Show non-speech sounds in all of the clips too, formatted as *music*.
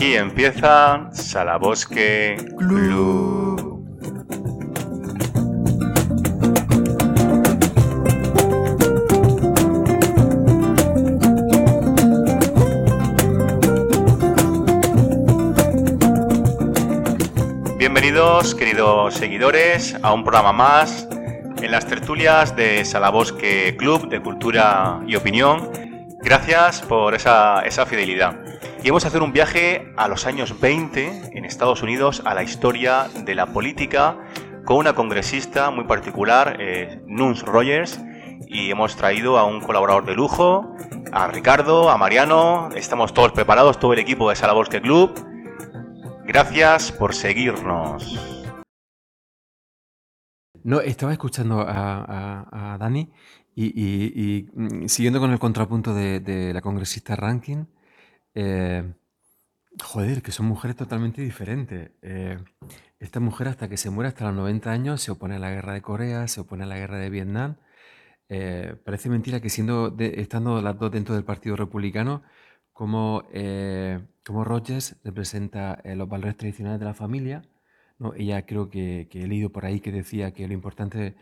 Aquí empieza Salabosque Club. Bienvenidos, queridos seguidores, a un programa más en las tertulias de Salabosque Club de Cultura y Opinión. Gracias por esa, esa fidelidad. Y vamos a hacer un viaje a los años 20 en Estados Unidos, a la historia de la política, con una congresista muy particular, eh, Nuns Rogers, y hemos traído a un colaborador de lujo, a Ricardo, a Mariano, estamos todos preparados, todo el equipo de Salabosque Club. Gracias por seguirnos. No, estaba escuchando a, Dani y, mm, siguiendo con el contrapunto de, la congresista Rankin, eh, joder, que son mujeres totalmente diferentes. Eh, esta mujer hasta que se muere, hasta los 90 años, se opone a la guerra de Corea, se opone a la guerra de Vietnam. Eh, parece mentira que siendo estando las dos dentro del Partido Republicano, como, como Rogers representa los valores tradicionales de la familia, ¿no? Ella creo que, he leído por ahí que decía que lo importante,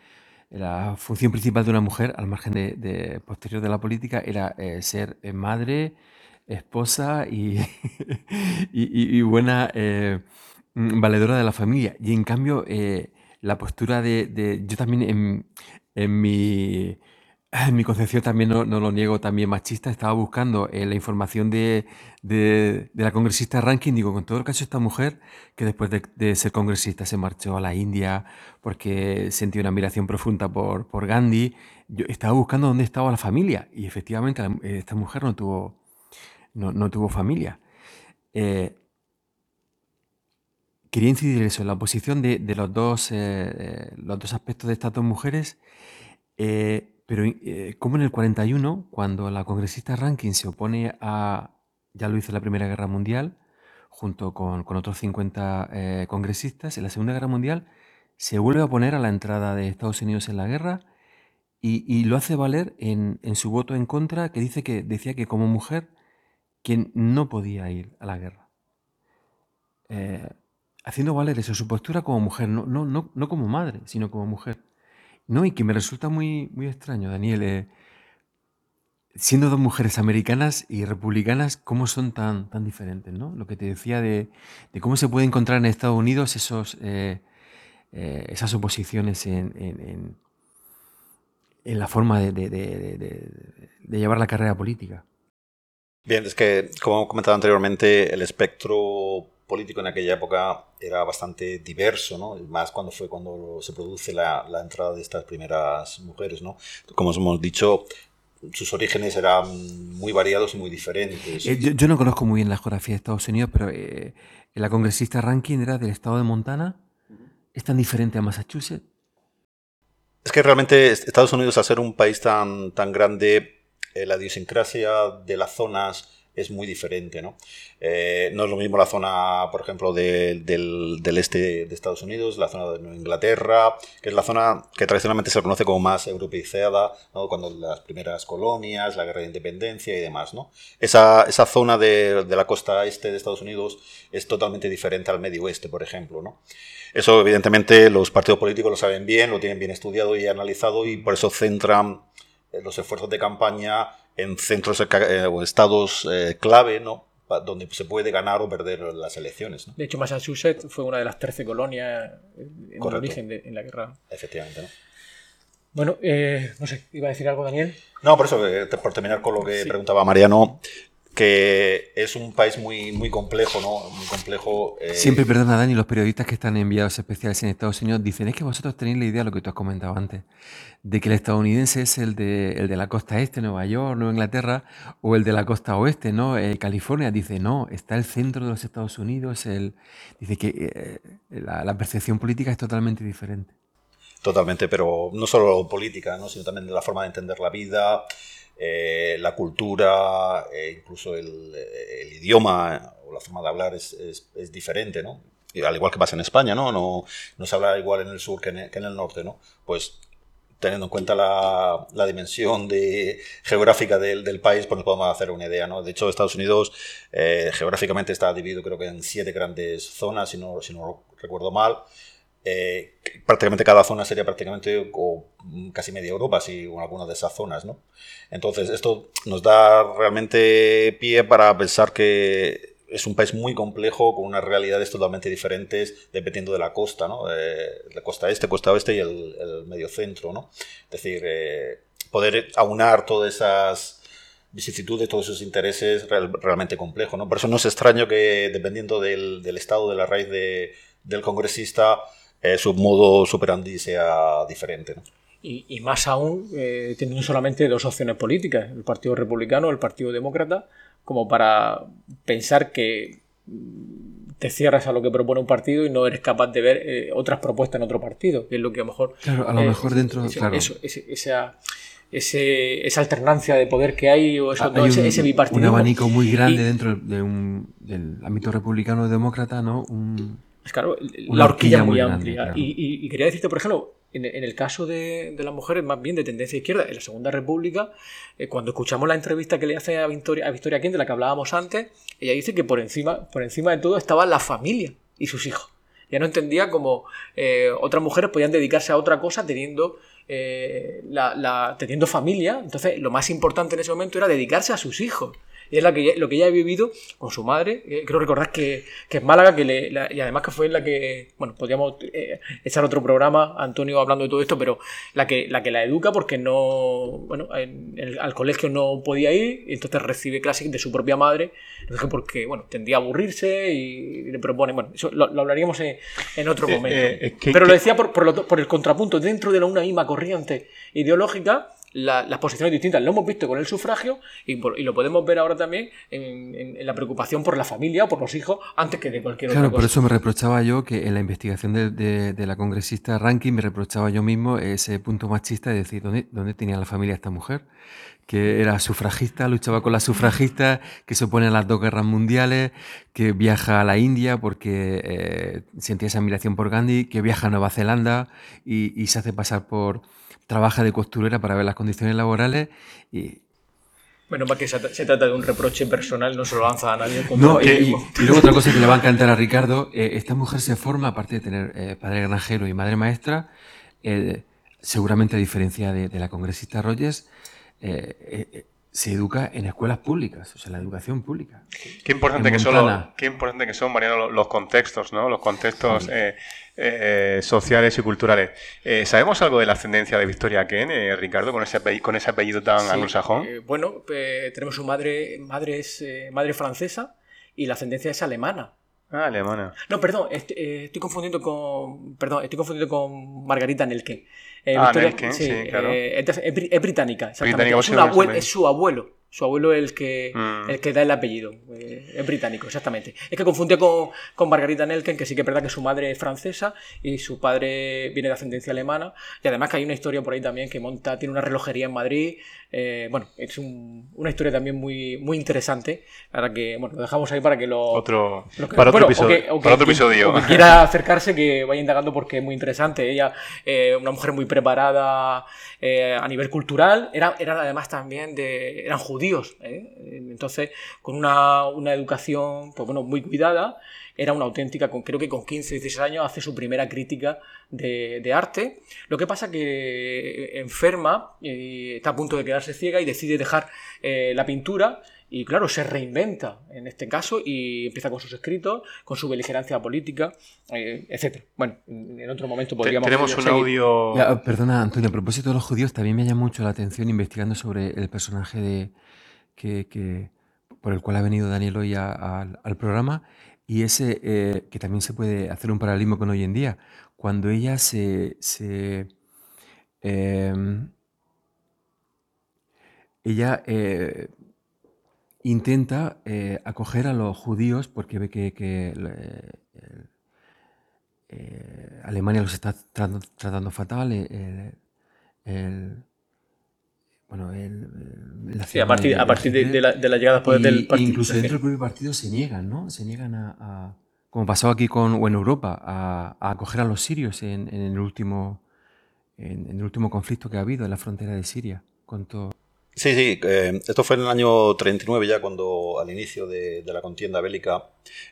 la función principal de una mujer, al margen de, posterior de la política, era ser madre, esposa *laughs* y, y, buena eh, mm, valedora de la familia. Y en cambio, eh, la postura de, Yo también en, en, mi, en mi concepción también no, lo niego, también machista, estaba buscando eh, la información de, de, la congresista Rankin, digo, con todo el caso esta mujer, que después de, ser congresista se marchó a la India porque sentía una admiración profunda por, por Gandhi, yo estaba buscando dónde estaba la familia y efectivamente esta mujer no tuvo no, tuvo familia. Eh, quería incidir eso, en la oposición de, los, dos, eh, los dos aspectos de estas dos mujeres, eh, pero como en el 41, cuando la congresista Rankin se opone a, ya lo hizo en la Primera Guerra Mundial, junto con, otros 50 congresistas, en la Segunda Guerra Mundial se vuelve a oponer a la entrada de Estados Unidos en la guerra y, lo hace valer en, en, su voto en contra, que dice que decía que como mujer quien no podía ir a la guerra. Eh, haciendo valer eso, su postura como mujer, no, no, no, no, como madre, sino como mujer. No, y que me resulta muy, muy extraño, Daniel, eh, siendo dos mujeres americanas y republicanas, cómo son tan, tan diferentes, ¿no? Lo que te decía de, cómo se puede encontrar en Estados Unidos esos, eh, esas oposiciones en, en, en, la forma de, de llevar la carrera política. Bien, es que, como comentado anteriormente, el espectro político en aquella época era bastante diverso, ¿no? Más cuando fue cuando se produce la, entrada de estas primeras mujeres, ¿no? Como hemos dicho, sus orígenes eran muy variados y muy diferentes. Eh, yo, no conozco muy bien la geografía de Estados Unidos, pero eh, la congresista Rankin era del estado de Montana. ¿Es tan diferente a Massachusetts? Es que realmente Estados Unidos, al ser un país tan, tan grande, la idiosincrasia de las zonas es muy diferente, ¿no? Eh, no es lo mismo la zona, por ejemplo, del, este de Estados Unidos, la zona de Inglaterra, que es la zona que tradicionalmente se conoce como más europeizada, ¿no? Cuando las primeras colonias, la guerra de independencia y demás, ¿no? Esa, esa zona de, la costa este de Estados Unidos es totalmente diferente al medio oeste, por ejemplo, ¿no? Eso, evidentemente, los partidos políticos lo saben bien, lo tienen bien estudiado y analizado y por eso centran eh, los esfuerzos de campaña en centros eh, o estados eh, clave, ¿no? donde se puede ganar o perder las elecciones. De hecho, Massachusetts fue una de las 13 colonias en origen de en la guerra. Efectivamente. ¿no? Bueno, no sé, ¿iba a decir algo Daniel? No, por eso, por terminar con lo que preguntaba Mariano, que es un país muy, muy complejo, ¿no? Muy complejo. Eh, Siempre, perdona, Dani, los periodistas que están enviados especiales en Estados Unidos dicen, es que vosotros tenéis la idea, lo que tú has comentado antes, de que el estadounidense es el de, el de la costa este, Nueva York, Nueva Inglaterra, o el de la costa oeste, ¿no? Eh, California dice, no, está el centro de los Estados Unidos, el... dice que eh, la, la percepción política es totalmente diferente. Totalmente, pero no solo política, ¿no? sino también de la forma de entender la vida, eh, la cultura, eh, incluso el, idioma o la forma de hablar es, es, diferente, ¿no? al igual que pasa en España, ¿no? ¿no? No se habla igual en el sur que en el, norte, ¿no? Pues teniendo en cuenta la, dimensión de, geográfica del, país, pues nos podemos hacer una idea. ¿no? De hecho, Estados Unidos eh, geográficamente está dividido creo que en siete grandes zonas, si no, si no recuerdo mal. Eh, prácticamente cada zona sería prácticamente casi media Europa, si alguna de esas zonas, ¿no? Entonces, esto nos da realmente pie para pensar que es un país muy complejo, con unas realidades totalmente diferentes, dependiendo de la costa, ¿no? Eh, la costa este, costa oeste y el, medio centro, ¿no? Es decir, eh, poder aunar todas esas vicisitudes, todos esos intereses realmente complejo, ¿no? Por eso no es extraño que, dependiendo del, estado de la raíz del congresista, eh, su modo superandi sea diferente, Y, más aún eh, teniendo solamente dos opciones políticas, el Partido Republicano o el Partido Demócrata, como para pensar que te cierras a lo que propone un partido y no eres capaz de ver eh, otras propuestas en otro partido, que es lo que a lo mejor... Claro, a lo mejor dentro... claro. Eso, esa, esa alternancia de poder que hay o eso, ese, bipartido. Un abanico muy grande dentro de un, del ámbito republicano o demócrata, ¿no? Un, es claro, la horquilla, muy, amplia. y, quería decirte, por ejemplo, en, el caso de, las mujeres más bien de tendencia izquierda, en la Segunda República, eh, cuando escuchamos la entrevista que le hace a Victoria, a Victoria de la que hablábamos antes, ella dice que por encima, por encima de todo estaba la familia y sus hijos. Ya no entendía cómo eh, otras mujeres podían dedicarse a otra cosa teniendo, eh, la, teniendo familia. Entonces, lo más importante en ese momento era dedicarse a sus hijos. Y es la que, lo que ella ha vivido con su madre. Eh, creo recordar que, que es Málaga, que le, y además que fue la que, bueno, podríamos eh, echar otro programa, Antonio hablando de todo esto, pero la que la, que la educa porque no, bueno, al colegio no podía ir, y entonces recibe clases de su propia madre, porque, bueno, tendría a aburrirse y, le propone, bueno, eso lo, hablaríamos en, otro momento. Eh, pero lo decía por, por, por el contrapunto, dentro de una misma corriente ideológica, las posiciones distintas. Lo hemos visto con el sufragio y, lo podemos ver ahora también en, la preocupación por la familia o por los hijos antes que de cualquier otra cosa. Por eso me reprochaba yo que en la investigación de, la congresista Rankin me reprochaba yo mismo ese punto machista de decir dónde, dónde tenía la familia esta mujer que era sufragista, luchaba con las sufragistas, que se opone a las dos guerras mundiales, que viaja a la India porque eh, sentía esa admiración por Gandhi, que viaja a Nueva Zelanda y se hace pasar por, trabaja de costurera para ver las condiciones laborales y... Bueno, más que se, trata de un reproche personal, no se lo lanza a nadie. No, y, luego otra cosa que le va a *laughs* encantar a Ricardo, eh, esta mujer se forma, aparte de tener eh, padre granjero y madre maestra, eh, seguramente a diferencia de, la congresista Rogers, se educa en escuelas públicas, o sea, la educación pública. Qué importante, que son, qué importante que son, Mariano, los contextos, ¿no? Los contextos eh, eh, sociales y culturales. Eh, ¿Sabemos algo de la ascendencia de Victoria Ken, Ricardo, con ese, apellido, con ese apellido tan anglosajón? bueno, tenemos su madre, madre es madre francesa y la ascendencia es alemana. Ah, alemana. No, perdón, estoy, confundiendo con. Perdón, estoy confundiendo con Margarita Nelke. Eh, ah, Nelke, sí, claro. Eh, es, británica, exactamente. es, su abuelo. Su abuelo es el que, mm. el que da el apellido. Eh, es británico, exactamente. Es que confundía con, con, Margarita Nelken, que sí que es verdad que su madre es francesa y su padre viene de ascendencia alemana. Y además que hay una historia por ahí también que monta, tiene una relojería en Madrid. Eh, bueno, es una historia también muy, muy interesante. Ahora que, bueno, lo dejamos ahí para que lo. Otro, para, otro episodio, para otro episodio. quiera acercarse, que vaya indagando porque es muy interesante. Ella, eh, una mujer muy preparada a nivel cultural, era, era además también de. eran judíos judíos. ¿eh? Entonces, con una, educación pues bueno, muy cuidada, era una auténtica, creo que con 15, 16 años hace su primera crítica de, arte. Lo que pasa que enferma, y está a punto de quedarse ciega y decide dejar eh, la pintura y claro, se reinventa en este caso y empieza con sus escritos, con su beligerancia política, eh, etc. Bueno, en otro momento podríamos... Tenemos un audio... perdona, Antonio, a propósito de los judíos, también me llama mucho la atención investigando sobre el personaje de, que, por el cual ha venido Daniel hoy al programa y ese eh, que también se puede hacer un paralelismo con hoy en día. Cuando ella se... Em, ella eh, intenta eh, acoger a los judíos porque ve que, Alemania los está tratando, fatal. Bueno, el, sí, a partir, a partir de, la, de, la, llegada del partido. Incluso dentro del propio partido se niegan, ¿no? Se niegan a, como pasó aquí con, o en Europa, a, acoger a los sirios en, el último, en, el último conflicto que ha habido en la frontera de Siria. ¿Cuánto, Sí, sí, eh, esto fue en el año 39 ya, cuando al inicio de, la contienda bélica,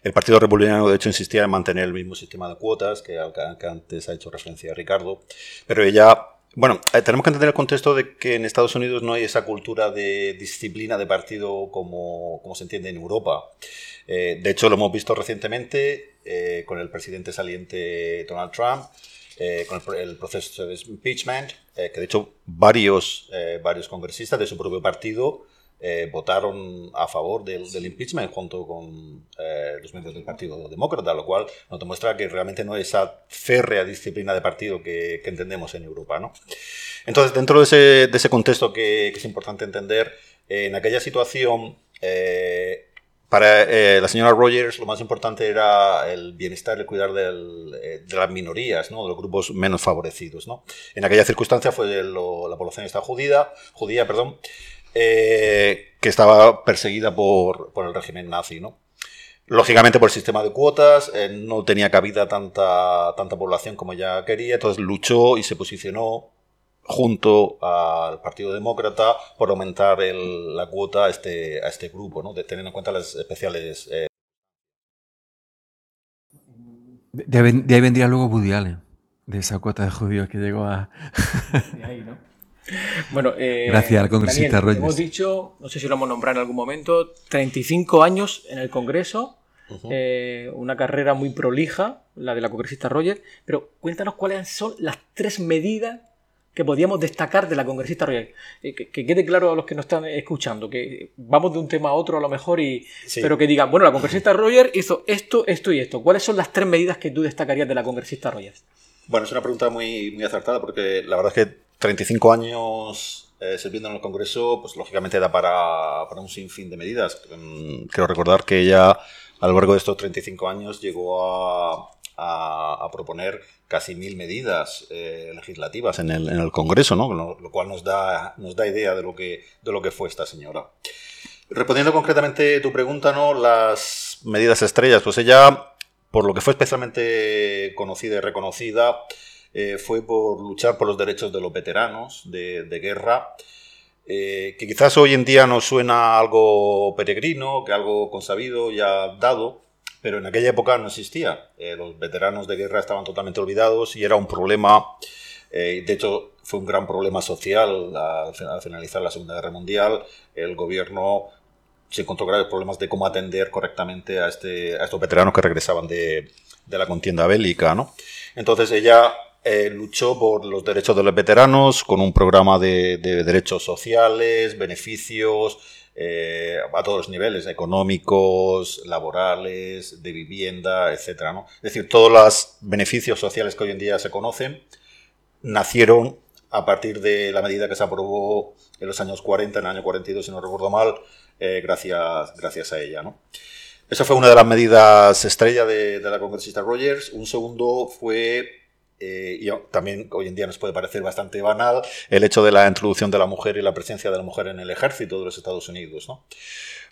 el Partido Republicano de hecho insistía en mantener el mismo sistema de cuotas que, que antes ha hecho referencia Ricardo, pero ella, bueno, eh, tenemos que entender el contexto de que en Estados Unidos no hay esa cultura de disciplina de partido como, como se entiende en Europa. Eh, de hecho, lo hemos visto recientemente con el presidente saliente Donald Trump, eh, con el, proceso de impeachment, eh, que de hecho varios, eh, varios congresistas de su propio partido votaron a favor del, impeachment junto con los miembros del Partido Demócrata, lo cual nos demuestra que realmente no es esa férrea disciplina de partido que, entendemos en Europa. ¿no? Entonces, dentro de ese, contexto que, es importante entender, en aquella situación para eh, la señora Rogers lo más importante era el bienestar, el cuidar eh, de las minorías, ¿no? de los grupos menos favorecidos. ¿no? En aquella circunstancia fue la población judía, judía perdón, eh, que estaba perseguida por, por, el régimen nazi. ¿no? Lógicamente por el sistema de cuotas no tenía cabida tanta, tanta población como ella quería, entonces luchó y se posicionó junto al Partido Demócrata por aumentar la cuota a este, a este grupo, ¿no? de, teniendo en cuenta las especiales. Eh... De, ahí vendría luego Woody Allen, de esa cuota de judíos que llegó a. de ahí, ¿no? Bueno, eh, gracias al congresista Rogers. Hemos dicho, no sé si lo hemos nombrado en algún momento, 35 años en el Congreso, eh, una carrera muy prolija, la de la congresista Rogers, pero cuéntanos cuáles son las tres medidas que podíamos destacar de la congresista Royal. Eh, que, quede claro a los que nos están escuchando, que vamos de un tema a otro a lo mejor, y, pero que digan, bueno, la congresista Roger hizo esto, esto y esto. ¿Cuáles son las tres medidas que tú destacarías de la congresista Roger? Bueno, es una pregunta muy, muy acertada porque la verdad es que 35 años eh, sirviendo en el Congreso, pues lógicamente da para, para un sinfín de medidas. Mm, quiero recordar que ella a lo largo de estos 35 años llegó a, proponer casi mil medidas eh, legislativas en el, en Congreso, ¿no? Lo, cual nos da, nos da idea de lo, que, de lo que fue esta señora. Respondiendo concretamente tu pregunta, ¿no? Las medidas estrellas, pues ella, por lo que fue especialmente conocida y reconocida, eh, fue por luchar por los derechos de los veteranos de, guerra, eh, que quizás hoy en día nos suena algo peregrino, que algo consabido, ya dado, pero en aquella época no existía. Eh, los veteranos de guerra estaban totalmente olvidados y era un problema, de hecho fue un gran problema social al, finalizar la Segunda Guerra Mundial. El gobierno se encontró graves problemas de cómo atender correctamente a, este, estos veteranos que regresaban de, de la contienda bélica. ¿no? Entonces ella eh, luchó por los derechos de los veteranos con un programa de, de derechos sociales, beneficios, eh, a todos los niveles, económicos, laborales, de vivienda, etc. ¿no? Es decir, todos los beneficios sociales que hoy en día se conocen nacieron a partir de la medida que se aprobó en los años 40, en el año 42, si no recuerdo mal, eh, gracias, gracias a ella. ¿no? Esa fue una de las medidas estrella de la congresista Rogers. Un segundo fue eh, y también hoy en día nos puede parecer bastante banal el hecho de la introducción de la mujer y la presencia de la mujer en el ejército de los Estados Unidos. ¿no?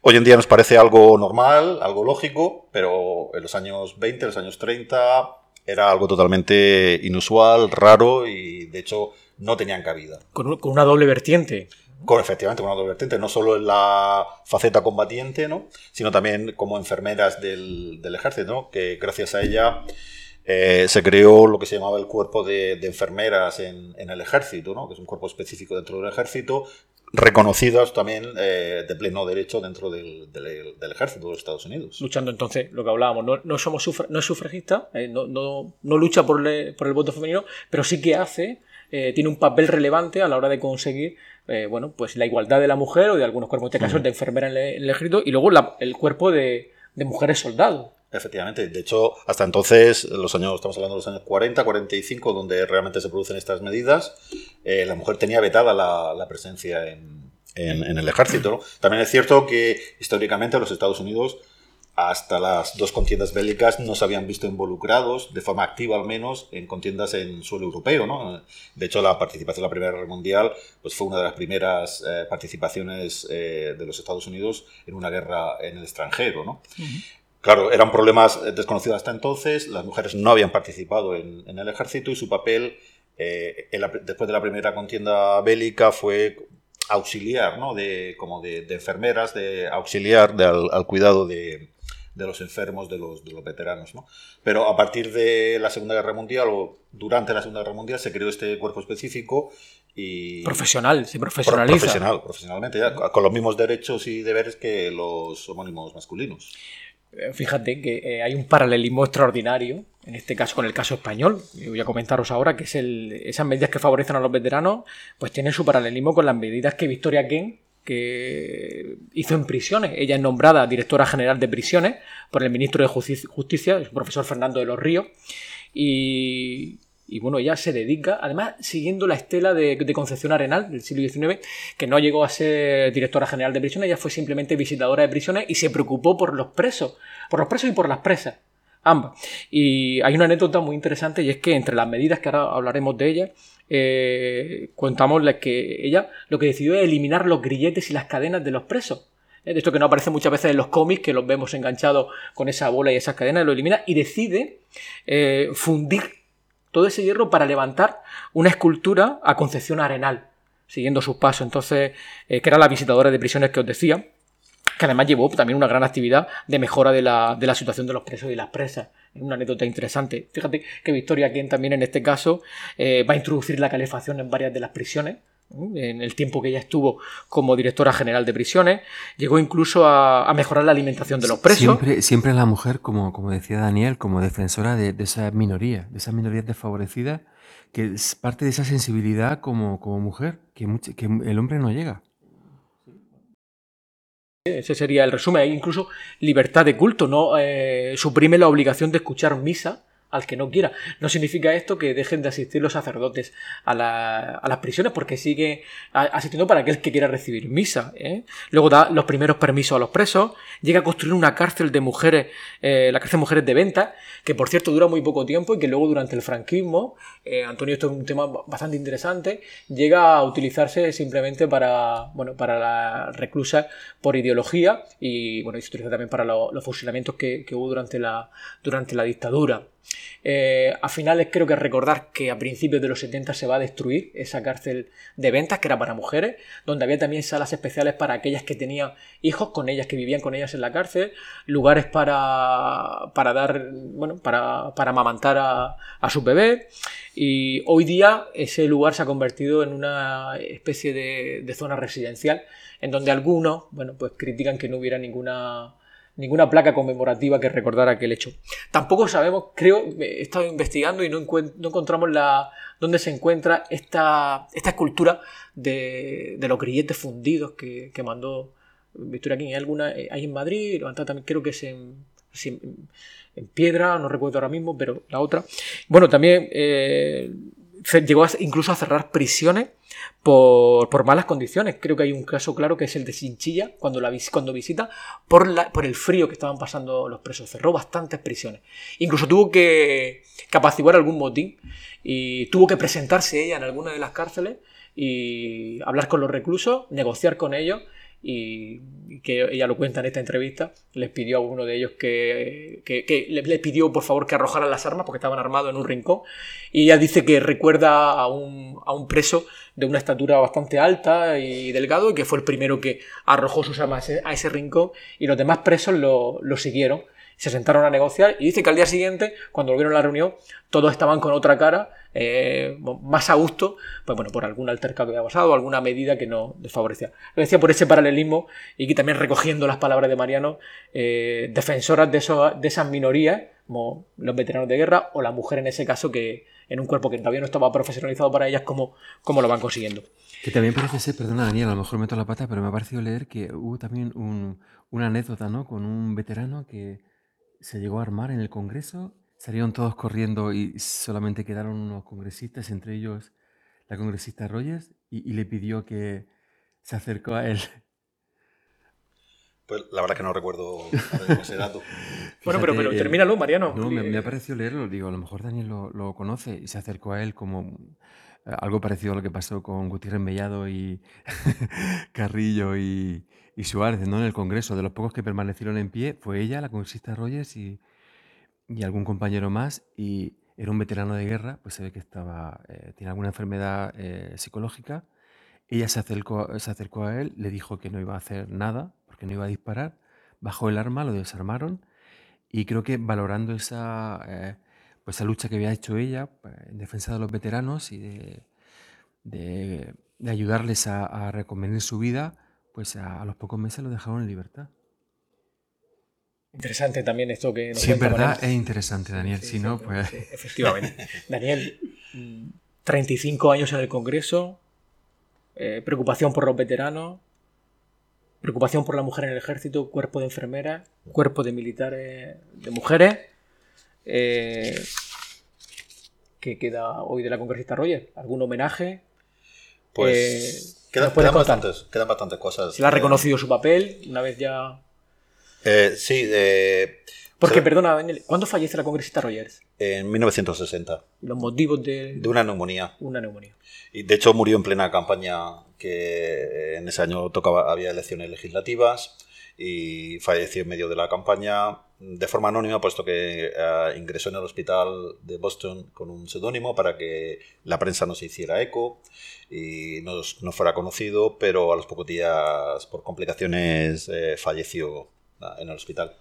Hoy en día nos parece algo normal, algo lógico, pero en los años 20, en los años 30 era algo totalmente inusual, raro y de hecho no tenían cabida. Con, una doble vertiente. Con, efectivamente, con una doble vertiente, no solo en la faceta combatiente, ¿no? sino también como enfermeras del, del ejército, ¿no? que gracias a ella eh, se creó lo que se llamaba el cuerpo de, enfermeras en, el ejército, ¿no? que es un cuerpo específico dentro del ejército, reconocidas también eh, de pleno derecho dentro del, ejército de los Estados Unidos. Luchando entonces, lo que hablábamos, no, somos no es sufragista, eh, no, no, lucha por, por, el voto femenino, pero sí que hace, tiene un papel relevante a la hora de conseguir bueno, pues la igualdad de la mujer o de algunos cuerpos, de este de enfermera en el, ejército, y luego el cuerpo de, de mujeres soldados. Efectivamente, de hecho, hasta entonces, los años, estamos hablando de los años 40, 45, donde realmente se producen estas medidas, eh, la mujer tenía vetada la, presencia en, el ejército. También es cierto que históricamente los Estados Unidos, hasta las dos contiendas bélicas, no se habían visto involucrados, de forma activa al menos, en contiendas en suelo europeo. ¿no? De hecho, la participación en la Primera Guerra Mundial pues, fue una de las primeras eh, participaciones eh, de los Estados Unidos en una guerra en el extranjero. ¿no? Claro, eran problemas desconocidos hasta entonces, las mujeres no habían participado en, el ejército y su papel eh, después de la primera contienda bélica fue auxiliar, ¿no? De, como de, enfermeras, de auxiliar al, cuidado de, los enfermos, de los, de los veteranos, ¿no? Pero a partir de la Segunda Guerra Mundial o durante la Segunda Guerra Mundial se creó este cuerpo específico y... Profesional, se profesionaliza. Profesional, profesionalmente, con los mismos derechos y deberes que los homónimos masculinos. Eh, fíjate que eh, hay un paralelismo extraordinario, en este caso con el caso español. voy a comentaros ahora que es el, esas medidas que favorecen a los veteranos, pues tienen su paralelismo con las medidas que Victoria Ken que hizo en prisiones. Ella es nombrada directora general de prisiones por el ministro de Justicia, el profesor Fernando de los Ríos. Y, y bueno, ella se dedica, además siguiendo la estela de, Concepción Arenal del siglo XIX, que no llegó a ser directora general de prisiones, ella fue simplemente visitadora de prisiones y se preocupó por los presos, por los presos y por las presas, ambas. Y hay una anécdota muy interesante y es que entre las medidas que ahora hablaremos de ella, eh, contamos que ella lo que decidió es eliminar los grilletes y las cadenas de los presos. ¿eh? De esto que no aparece muchas veces en los cómics, que los vemos enganchados con esa bola y esas cadenas, lo elimina y decide eh, fundir todo ese hierro para levantar una escultura a Concepción Arenal, siguiendo sus pasos. Entonces, eh, que era la visitadora de prisiones que os decía, que además llevó también una gran actividad de mejora de la, situación de los presos y las presas. Es una anécdota interesante. Fíjate que Victoria quien también en este caso eh, va a introducir la calefacción en varias de las prisiones en el tiempo que ella estuvo como directora general de prisiones, llegó incluso a, mejorar la alimentación de los presos. Siempre, siempre la mujer, como, como decía Daniel, como defensora de, esa minoría, de esas minorías desfavorecidas, que es parte de esa sensibilidad como, como mujer, que, que el hombre no llega. Ese sería el resumen. Incluso libertad de culto, ¿no? Eh, suprime la obligación de escuchar misa al que no quiera. No significa esto que dejen de asistir los sacerdotes a, las prisiones porque sigue asistiendo para aquel que quiera recibir misa. ¿eh? Luego da los primeros permisos a los presos, llega a construir una cárcel de mujeres, eh, la cárcel de mujeres de venta, que por cierto dura muy poco tiempo y que luego durante el franquismo, eh, Antonio, esto es un tema bastante interesante, llega a utilizarse simplemente para, bueno, para la reclusa por ideología y bueno, se utiliza también para los fusilamientos que, que hubo durante la, durante la dictadura. Eh, a finales creo que recordar que a principios de los 70 se va a destruir esa cárcel de ventas que era para mujeres, donde había también salas especiales para aquellas que tenían hijos con ellas, que vivían con ellas en la cárcel, lugares para, para dar, bueno, para, para amamantar a, a sus bebés. Y hoy día ese lugar se ha convertido en una especie de, de zona residencial, en donde algunos, bueno, pues critican que no hubiera ninguna ninguna placa conmemorativa que recordara aquel hecho. Tampoco sabemos, creo, he estado investigando y no, encontramos la, dónde se encuentra esta, esta escultura de, los grilletes fundidos que, mandó Victoria King. Hay alguna, eh, hay en Madrid, también creo que es en, en, piedra, no recuerdo ahora mismo, pero la otra. Bueno, también eh, llegó incluso a cerrar prisiones por, malas condiciones. Creo que hay un caso claro que es el de Chinchilla, cuando, la, cuando visita, por, la, por el frío que estaban pasando los presos. Cerró bastantes prisiones. Incluso tuvo que, que apaciguar algún motín y tuvo que presentarse ella en alguna de las cárceles y hablar con los reclusos, negociar con ellos y que ella lo cuenta en esta entrevista, les pidió a uno de ellos que, que, le, pidió por favor que arrojaran las armas porque estaban armados en un rincón. Y ella dice que recuerda a un, a un preso de una estatura bastante alta y delgado y que fue el primero que arrojó sus armas a ese rincón y los demás presos lo, lo siguieron se sentaron a negociar y dice que al día siguiente, cuando volvieron a la reunión, todos estaban con otra cara, eh, más a gusto, pues bueno, por algún altercado que había pasado, alguna medida que no desfavorecía. Lo decía por ese paralelismo y que también recogiendo las palabras de Mariano, eh, defensoras de, de esas minorías, como los veteranos de guerra o la mujer en ese caso que en un cuerpo que todavía no estaba profesionalizado para ellas, cómo, cómo lo van consiguiendo. Que también parece ser, perdona Daniel, a lo mejor meto la pata, pero me ha parecido leer que hubo también una anécdota, ¿no? Con un veterano que se llegó a armar en el Congreso, salieron todos corriendo y solamente quedaron unos congresistas, entre ellos la congresista Rogers, y, le pidió que se acercó a él. Pues la verdad que no recuerdo *laughs* ese dato. bueno, pero, pero termínalo, Mariano. No, me, ha parecido leerlo, digo, a lo mejor Daniel lo, conoce y se acercó a él como eh, algo parecido a lo que pasó con Gutiérrez Mellado y *laughs* Carrillo y, y Suárez, ¿no? En el Congreso, de los pocos que permanecieron en pie, fue ella, la congresista Rogers y, y algún compañero más. Y era un veterano de guerra, pues se ve que estaba, eh, tiene alguna enfermedad eh, psicológica. Ella se acercó, se acercó a él, le dijo que no iba a hacer nada, porque no iba a disparar, bajó el arma, lo desarmaron y creo que valorando esa, eh, pues esa lucha que había hecho ella en defensa de los veteranos y de, de, ayudarles a, a, reconvenir su vida, pues a, los pocos meses lo dejaron en libertad. Interesante también esto que nos Sí, es verdad, es interesante, Daniel. si no, pues. efectivamente. *laughs* Daniel, 35 años en el Congreso, eh, preocupación por los veteranos, preocupación por la mujer en el ejército, cuerpo de enfermeras, cuerpo de militares de mujeres. Eh, ¿Qué queda hoy de la congresista Roger? ¿Algún homenaje? Pues eh, quedan, bastantes, quedan bastantes cosas. Se le ha reconocido su papel una vez ya eh, sí. Eh, Porque, perdona, Daniel, ¿cuándo fallece la congresista Rogers? En 1960. ¿Los motivos de...? De una neumonía. Una neumonía. Y de hecho murió en plena campaña que en ese año tocaba, había elecciones legislativas y falleció en medio de la campaña de forma anónima, puesto que eh, ingresó en el hospital de Boston con un seudónimo para que la prensa no se hiciera eco y no, no fuera conocido, pero a los pocos días, por complicaciones, falleció en el hospital.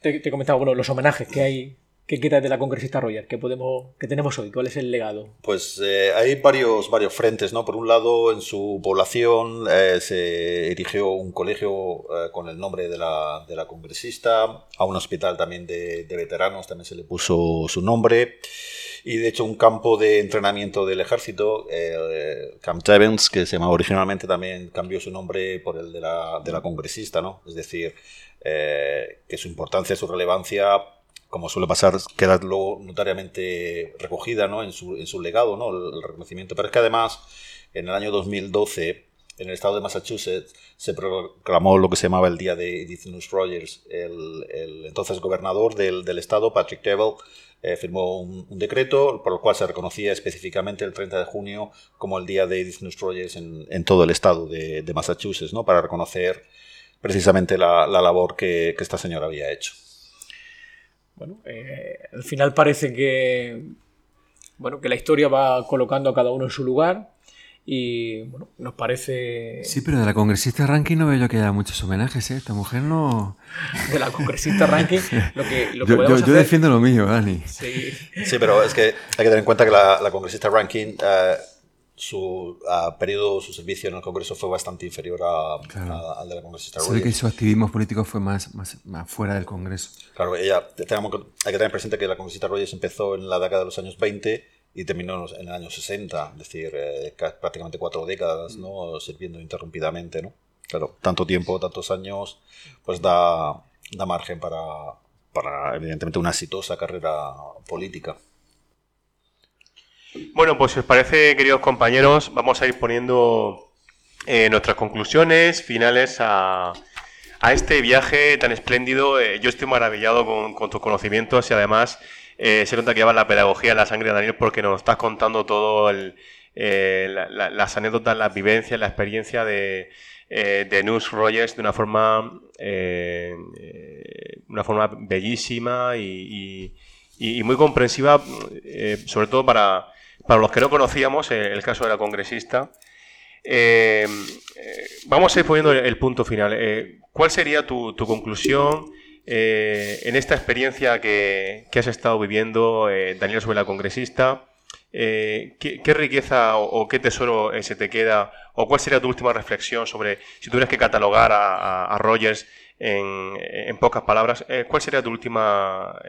Te, te comentaba, bueno, los homenajes que hay ¿Qué queda de la congresista Roger? ¿Qué, podemos, ¿Qué tenemos hoy? ¿Cuál es el legado? Pues eh, hay varios, varios frentes, ¿no? Por un lado, en su población eh, se erigió un colegio eh, con el nombre de la, de la, congresista, a un hospital también de, de, veteranos también se le puso su nombre, y de hecho un campo de entrenamiento del ejército, Camp Tevens, que se llamaba originalmente, también cambió su nombre por el de la, de la congresista, ¿no? Es decir, que su importancia, su relevancia como suele pasar, queda luego notariamente recogida ¿no? en, su, en su legado, ¿no? el, reconocimiento. Pero es que además, en el año 2012, en el estado de Massachusetts, se proclamó lo que se llamaba el Día de Edith News Rogers. El, el, entonces gobernador del, del estado, Patrick Tebel, eh, firmó un, decreto por el cual se reconocía específicamente el 30 de junio como el Día de Edith News Rogers en, en todo el estado de, de, Massachusetts, ¿no? para reconocer precisamente la, la labor que, que esta señora había hecho bueno, eh, al final parece que, bueno, que la historia va colocando a cada uno en su lugar y bueno, nos parece... Sí, pero de la congresista Rankin no veo yo que haya muchos homenajes, ¿eh? Esta mujer no... *laughs* De la congresista Rankin, *laughs* lo que, lo yo, yo, yo, defiendo lo mío, Dani. Sí. sí. pero es que hay que tener en cuenta que la, la congresista Rankin... Uh, su periodo, su servicio en el Congreso fue bastante inferior a, al de la congresista Se ve que su activismo político fue más, más, fuera del Congreso. Claro, ella, tenemos, hay que tener presente que la congresista Rogers empezó en la década de los años 20 y terminó en el año 60, es decir, eh, prácticamente cuatro décadas, ¿no? Sirviendo interrumpidamente, ¿no? Claro, tanto tiempo, tantos años, pues da, da margen para, para, evidentemente, una exitosa carrera política. Bueno, pues si os parece, queridos compañeros, vamos a ir poniendo eh, nuestras conclusiones finales a, este viaje tan espléndido. Eh, yo estoy maravillado con, tus conocimientos y además eh, se nota que llevas la pedagogía en la sangre de Daniel porque nos estás contando todo las anécdotas, las vivencias, la experiencia de, de News Rogers de una forma, una forma bellísima y muy comprensiva, sobre todo para para los que no conocíamos eh, el caso de la congresista, eh, eh, vamos a ir poniendo el punto final. ¿Cuál sería tu, conclusión en esta experiencia que, has estado viviendo, Daniel, sobre la congresista? ¿qué, riqueza o, qué tesoro se te queda? ¿O cuál sería tu última reflexión sobre, si tuvieras que catalogar a, Rogers en, pocas palabras, cuál sería tu última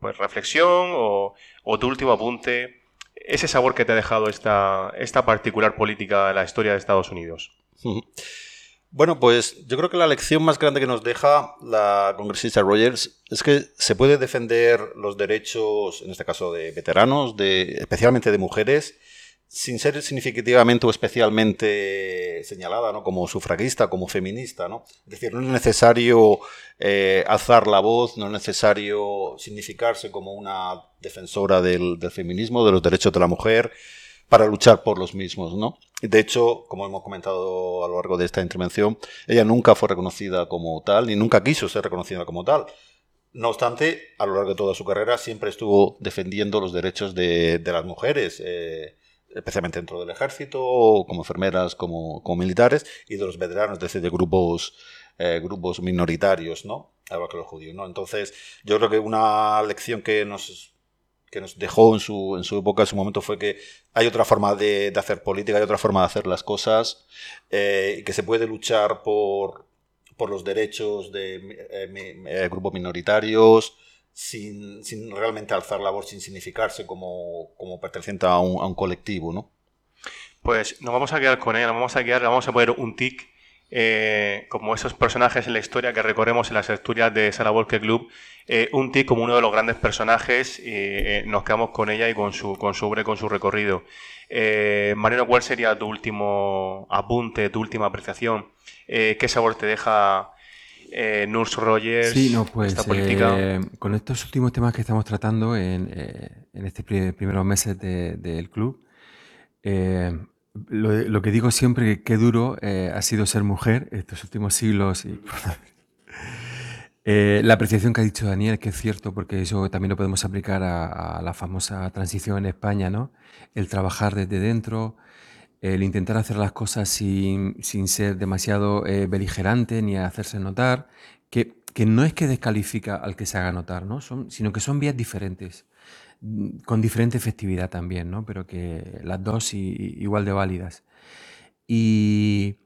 pues, reflexión o, o tu último apunte? Ese sabor que te ha dejado esta, esta particular política de la historia de Estados Unidos? Bueno, pues yo creo que la lección más grande que nos deja la congresista Rogers es que se puede defender los derechos, en este caso de veteranos, de, especialmente de mujeres, sin ser significativamente o especialmente señalada ¿no? como sufragista, como feminista. ¿no? Es decir, no es necesario eh, alzar la voz, no es necesario significarse como una defensora del, del, feminismo, de los derechos de la mujer, para luchar por los mismos. ¿no? De hecho, como hemos comentado a lo largo de esta intervención, ella nunca fue reconocida como tal, ni nunca quiso ser reconocida como tal No obstante, a lo largo de toda su carrera siempre estuvo defendiendo los derechos de, las mujeres, eh, especialmente dentro del ejército, como enfermeras, como, militares, y de los veteranos, de, de grupos, eh, grupos minoritarios, ¿no? Igual que los judíos, ¿no? Entonces, yo creo que una lección que nos que nos dejó en su, en su época, en su momento, fue que hay otra forma de, hacer política, hay otra forma de hacer las cosas, eh, que se puede luchar por, por los derechos de eh, eh, grupos minoritarios, sin, sin, realmente alzar la voz, sin significarse como, como perteneciente a un, a un, colectivo, ¿no? Pues nos vamos a quedar con ella, nos vamos a quedar, vamos a poner un tic eh, como esos personajes en la historia que recorremos en las historias de Sara Volker Club, eh, un tic como uno de los grandes personajes y eh, nos quedamos con ella y con su, con su obra con su recorrido. Mariano, ¿cuál sería tu último apunte, tu última apreciación? ¿Qué sabor te deja Nurse Rogers? Sí, no, pues política? con estos últimos temas que estamos tratando en, en estos primeros meses del club, lo, que digo siempre, que qué duro eh, ha sido ser mujer estos últimos siglos. Y, *laughs* eh, la apreciación que ha dicho Daniel, que es cierto, porque eso también lo podemos aplicar a, la famosa transición en España, ¿no? El trabajar desde dentro, el intentar hacer las cosas sin, sin ser demasiado eh, beligerante ni hacerse notar, que, que, no es que descalifica al que se haga notar, ¿no? Son, sino que son vías diferentes con diferente efectividad también, ¿no? Pero que las dos igual de válidas. Y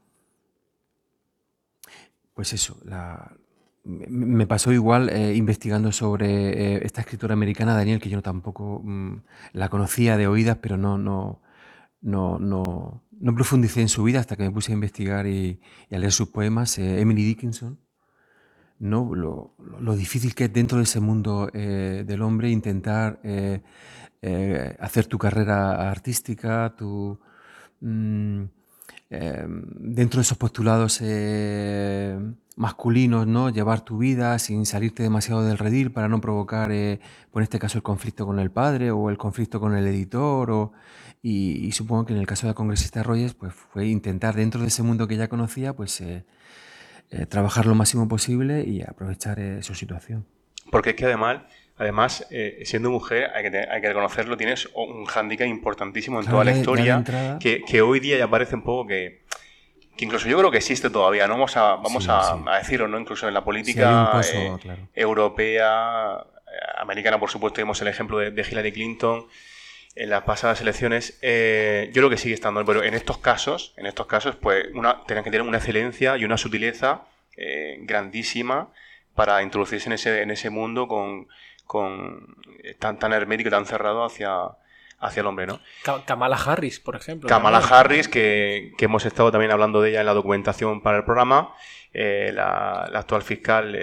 pues eso, me pasó igual eh, investigando sobre eh, esta escritora americana, Daniel, que yo tampoco mm, la conocía de oídas, pero no, no, no, no, no profundicé en su vida hasta que me puse a investigar y, a leer sus poemas. Eh, Emily Dickinson, ¿no? Lo, lo, difícil que es dentro de ese mundo eh, del hombre intentar eh, hacer tu carrera artística, tu, mm, dentro de esos postulados masculinos, ¿no? llevar tu vida sin salirte demasiado del redil para no provocar, por este caso, el conflicto con el padre o el conflicto con el editor. O, y, supongo que en el caso de la congresista Rogers pues, fue intentar dentro de ese mundo que ya conocía, pues eh, trabajar lo máximo posible y aprovechar eh, su situación. Porque es que además, además eh, siendo mujer, hay que, hay que reconocerlo, tienes un hándicap importantísimo en toda la historia, que, que, hoy día ya parece un poco que, que, incluso yo creo que existe todavía, ¿no? Vamos a, vamos a, decirlo, ¿no? Incluso en la política europea, americana, por supuesto, tenemos el ejemplo de, de Hillary Clinton, en las pasadas elecciones, eh, yo creo que sigue estando, pero en estos casos, en estos casos, pues una, tienen que tener una excelencia y una sutileza eh, grandísima para introducirse en ese, en ese mundo con, con eh, tan, tan hermético tan cerrado hacia, hacia el hombre, ¿no? Kamala Harris, por ejemplo. Kamala Harris, que, que, hemos estado también hablando de ella en la documentación para el programa, la, la, actual fiscal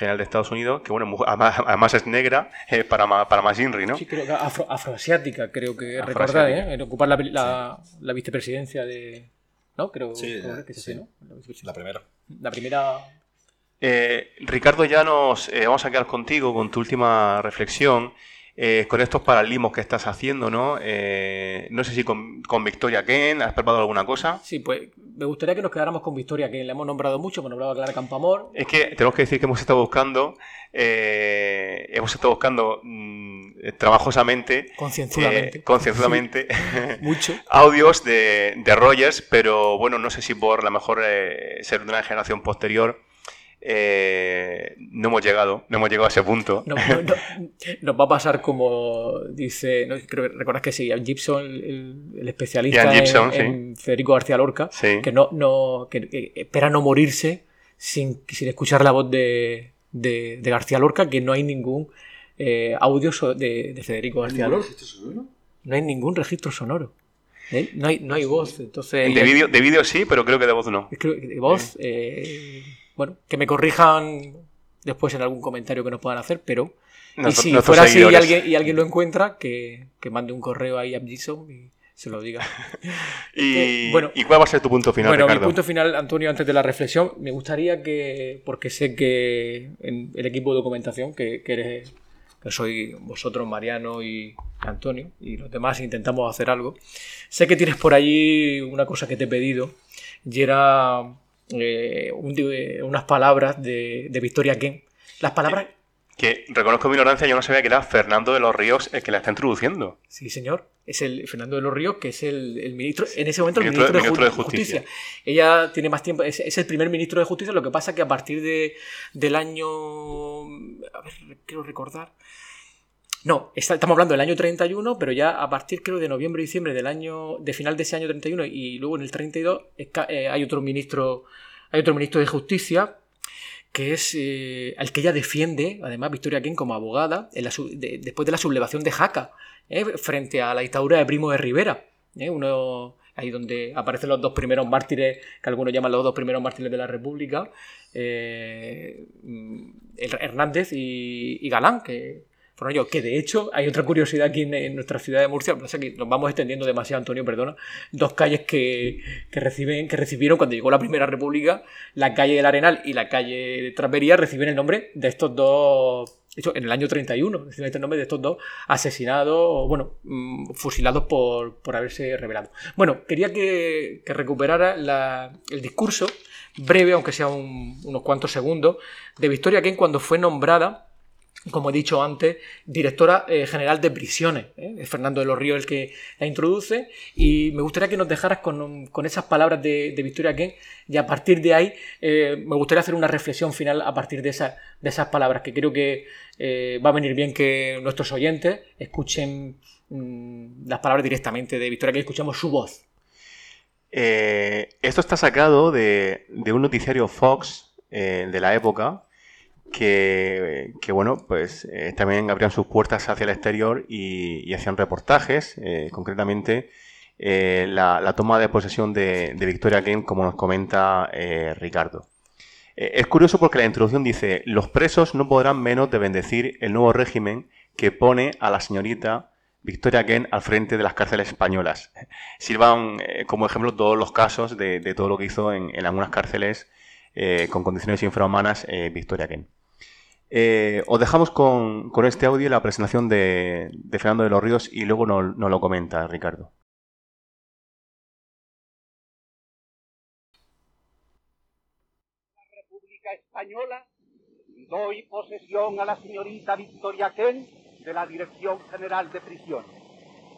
general de Estados Unidos, que bueno, además, es negra *laughs* eh, para, para más Inri, ¿no? Sí, creo que afroasiática, creo que recordar, ¿eh? En ocupar la, la, vicepresidencia de... ¿No? Creo, sí, que sí. ¿no? La primera. La primera... Eh, Ricardo, ya nos eh, vamos a quedar contigo con tu última reflexión. Eh, con estos paralismos que estás haciendo, ¿no? Eh, no sé si con, Victoria Ken, ¿has preparado alguna cosa? Sí, pues me gustaría que nos quedáramos con Victoria Ken. Le hemos nombrado mucho, hemos nombrado a Clara Campamor. Es que tenemos que decir que hemos estado buscando, eh, hemos estado buscando mm, trabajosamente, concienzudamente, concienzudamente *laughs* *laughs* mucho. audios de, de, Rogers, pero bueno, no sé si por la mejor ser de una generación posterior eh, no hemos llegado, no hemos llegado a ese punto. No, *laughs* nos va a pasar como dice, creo que recuerdas que sí, Gibson, el, especialista en, Federico García Lorca, que no, no que, espera no morirse sin, sin escuchar la voz de, de, García Lorca, que no hay ningún eh, audio de, Federico García Lorca. No hay ningún registro sonoro. ¿Eh? No, hay, no hay voz. Entonces, de vídeo de vídeo sí, pero creo que de voz no. de voz. Bueno, que me corrijan después en algún comentario que nos puedan hacer, pero y si fuera así y alguien, y alguien lo encuentra, que, mande un correo ahí a Jason y se lo diga. *laughs* y, eh, bueno, ¿Y cuál va a ser tu punto final? Bueno, mi punto final, Antonio, antes de la reflexión, me gustaría que, porque sé que en el equipo de documentación, que, que, que soy vosotros, Mariano y Antonio, y los demás intentamos hacer algo, sé que tienes por allí una cosa que te he pedido, y era eh, unas palabras de, Victoria Ken. Las palabras... Que reconozco mi ignorancia, yo no sabía que era Fernando de los Ríos el que la está introduciendo. Sí, señor. Es el Fernando de los Ríos, que es el, ministro, en ese momento el ministro, de, justicia. Ella tiene más tiempo, es, el primer ministro de Justicia, lo que pasa que a partir de, del año. A ver, quiero recordar. No, estamos hablando del año 31, pero ya a partir, creo, de noviembre diciembre del año. de final de ese año 31 y luego en el 32 eh, hay otro ministro. Hay otro ministro de Justicia, que es eh, al que ella defiende, además, Victoria King como abogada, después de la sublevación de Jaca, eh, frente a la dictadura de Primo de Rivera. Eh, uno, ahí donde aparecen los dos primeros mártires, que algunos llaman los dos primeros mártires de la República, Hernández y, y Galán, que que de hecho hay otra curiosidad aquí en, nuestra ciudad de Murcia, que nos vamos extendiendo demasiado, Antonio, perdona, dos calles que, reciben, que recibieron cuando llegó la Primera República, la calle del Arenal y la calle de Trasvería reciben el nombre de estos dos hecho, en el año 31, reciben este nombre de estos dos asesinados, bueno, mm, fusilados por, haberse revelado. Bueno, quería que, recuperara el discurso, breve, aunque sea unos cuantos segundos, de Victoria Ken cuando fue nombrada como he dicho antes, directora eh, general de prisiones. ¿eh? Es Fernando de los Ríos el que la introduce. Y me gustaría que nos dejaras con, esas palabras de, Victoria Ken. Y a partir de ahí, eh, me gustaría hacer una reflexión final a partir de, de esas palabras, que creo que va a venir bien que nuestros oyentes escuchen mm, las palabras directamente de Victoria Ken, escuchemos su voz. esto está sacado de, de un noticiario Fox de la época que, bueno, pues eh, también abrían sus puertas hacia el exterior y, hacían reportajes, eh, concretamente eh, la, toma de posesión de, Victoria Game, como nos comenta Ricardo. es curioso porque la introducción dice, los presos no podrán menos de bendecir el nuevo régimen que pone a la señorita Victoria Ken al frente de las cárceles españolas. *laughs* Sirvan como ejemplo todos los casos de, todo lo que hizo en, algunas cárceles con condiciones infrahumanas Victoria Ken. Eh, os dejamos con, este audio la presentación de, Fernando de los Ríos y luego nos no lo comenta Ricardo. La República Española doy posesión a la señorita Victoria Ken de la Dirección General de Prisiones.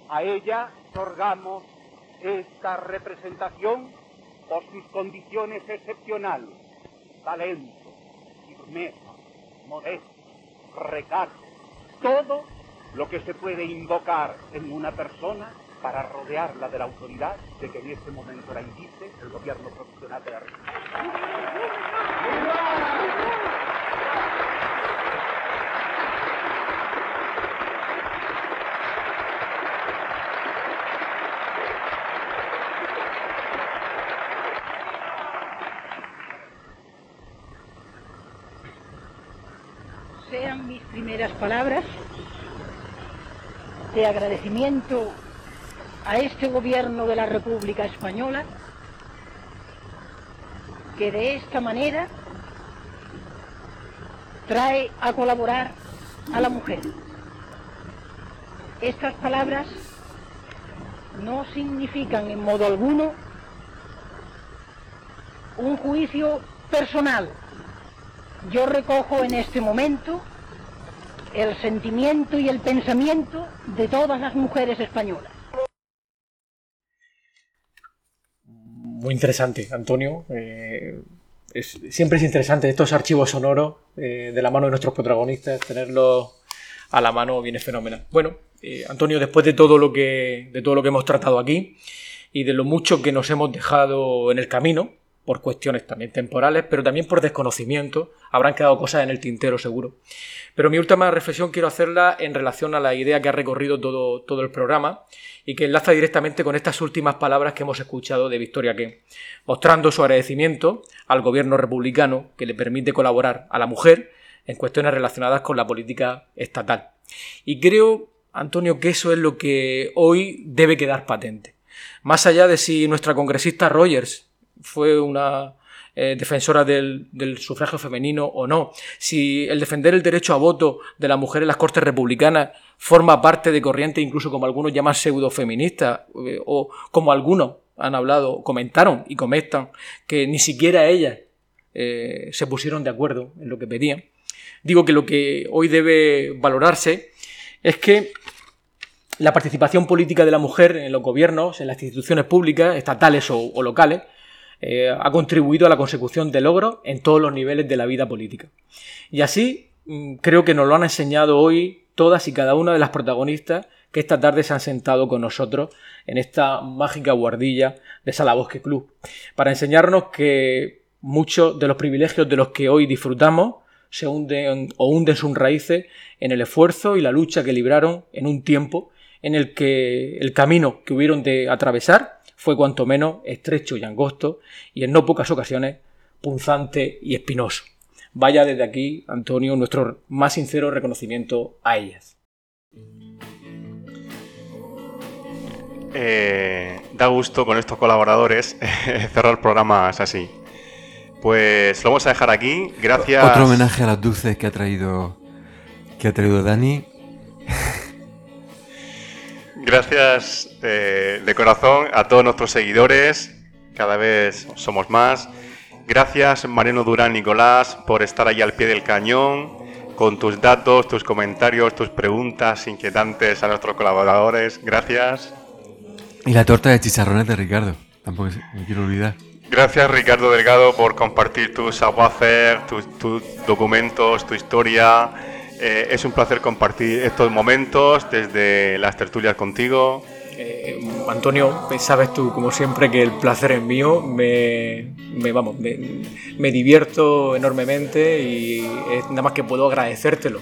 A ella otorgamos esta representación por sus condiciones excepcionales, talento, firmeza, modesto, recato, todo lo que se puede invocar en una persona para rodearla de la autoridad de que en este momento la indice el gobierno profesional de la República. Primeras palabras de agradecimiento a este gobierno de la República Española que de esta manera trae a colaborar a la mujer. Estas palabras no significan en modo alguno un juicio personal. Yo recojo en este momento el sentimiento y el pensamiento de todas las mujeres españolas. Muy interesante, Antonio. Eh, siempre es interesante estos archivos sonoros eh, de la mano de nuestros protagonistas, tenerlos a la mano viene fenomenal. Bueno, eh, Antonio, después de todo lo que de todo lo que hemos tratado aquí y de lo mucho que nos hemos dejado en el camino, por cuestiones también temporales, pero también por desconocimiento. Habrán quedado cosas en el tintero seguro. Pero mi última reflexión quiero hacerla en relación a la idea que ha recorrido todo, todo el programa y que enlaza directamente con estas últimas palabras que hemos escuchado de Victoria Ken, mostrando su agradecimiento al gobierno republicano que le permite colaborar a la mujer en cuestiones relacionadas con la política estatal. Y creo, Antonio, que eso es lo que hoy debe quedar patente. Más allá de si nuestra congresista Rogers fue una eh, defensora del, sufragio femenino o no, si el defender el derecho a voto de la mujer en las Cortes Republicanas forma parte de corriente, incluso como algunos llaman pseudo-feministas, eh, o como algunos han hablado, comentaron y comentan que ni siquiera ellas eh, se pusieron de acuerdo en lo que pedían. digo que lo que hoy debe valorarse es que la participación política de la mujer en los gobiernos, en las instituciones públicas, estatales o, locales, eh, ha contribuido a la consecución de logros en todos los niveles de la vida política. Y así mm, creo que nos lo han enseñado hoy todas y cada una de las protagonistas que esta tarde se han sentado con nosotros en esta mágica guardilla de Salabosque Club, para enseñarnos que muchos de los privilegios de los que hoy disfrutamos se hunden o hunden sus raíces en el esfuerzo y la lucha que libraron en un tiempo en el que el camino que hubieron de atravesar fue cuanto menos estrecho y angosto y en no pocas ocasiones punzante y espinoso. Vaya desde aquí, Antonio, nuestro más sincero reconocimiento a ellas. Eh, da gusto con estos colaboradores cerrar programas así. Pues lo vamos a dejar aquí. Gracias. Otro homenaje a las dulces que ha traído que ha traído Dani. Gracias eh, de corazón a todos nuestros seguidores. Cada vez somos más. Gracias Mariano Durán Nicolás por estar ahí al pie del cañón con tus datos, tus comentarios, tus preguntas inquietantes a nuestros colaboradores. Gracias. Y la torta de chicharrones de Ricardo. Tampoco me quiero olvidar. Gracias Ricardo Delgado por compartir tus savoir tus, documentos, tu historia. Eh, es un placer compartir estos momentos desde las tertulias contigo. Eh, Antonio, sabes tú, como siempre, que el placer es mío. Me, vamos, me, divierto enormemente y es nada más que puedo agradecértelo.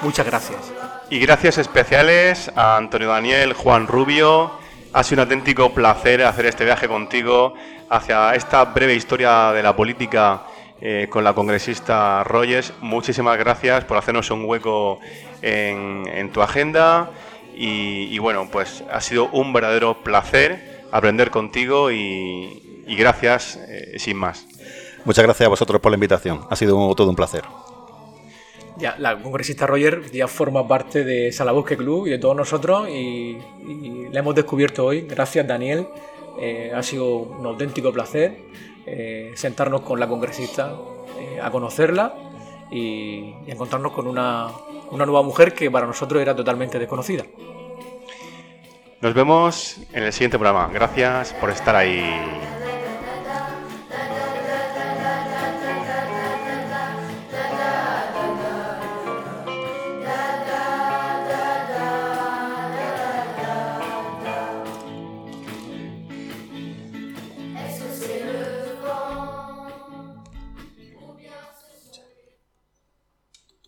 Muchas gracias. Y gracias especiales a Antonio Daniel, Juan Rubio. Ha sido un auténtico placer hacer este viaje contigo hacia esta breve historia de la política eh, con la congresista Rogers. Muchísimas gracias por hacernos un hueco en, tu agenda y, bueno, pues ha sido un verdadero placer aprender contigo y, gracias eh, sin más. Muchas gracias a vosotros por la invitación. Ha sido todo un placer. Ya, la congresista Roger ya forma parte de Salabosque Club y de todos nosotros y, y la hemos descubierto hoy. Gracias, Daniel. Eh, ha sido un auténtico placer eh, sentarnos con la congresista, eh, a conocerla y, y, encontrarnos con una, una nueva mujer que para nosotros era totalmente desconocida. Nos vemos en el siguiente programa. Gracias por estar ahí.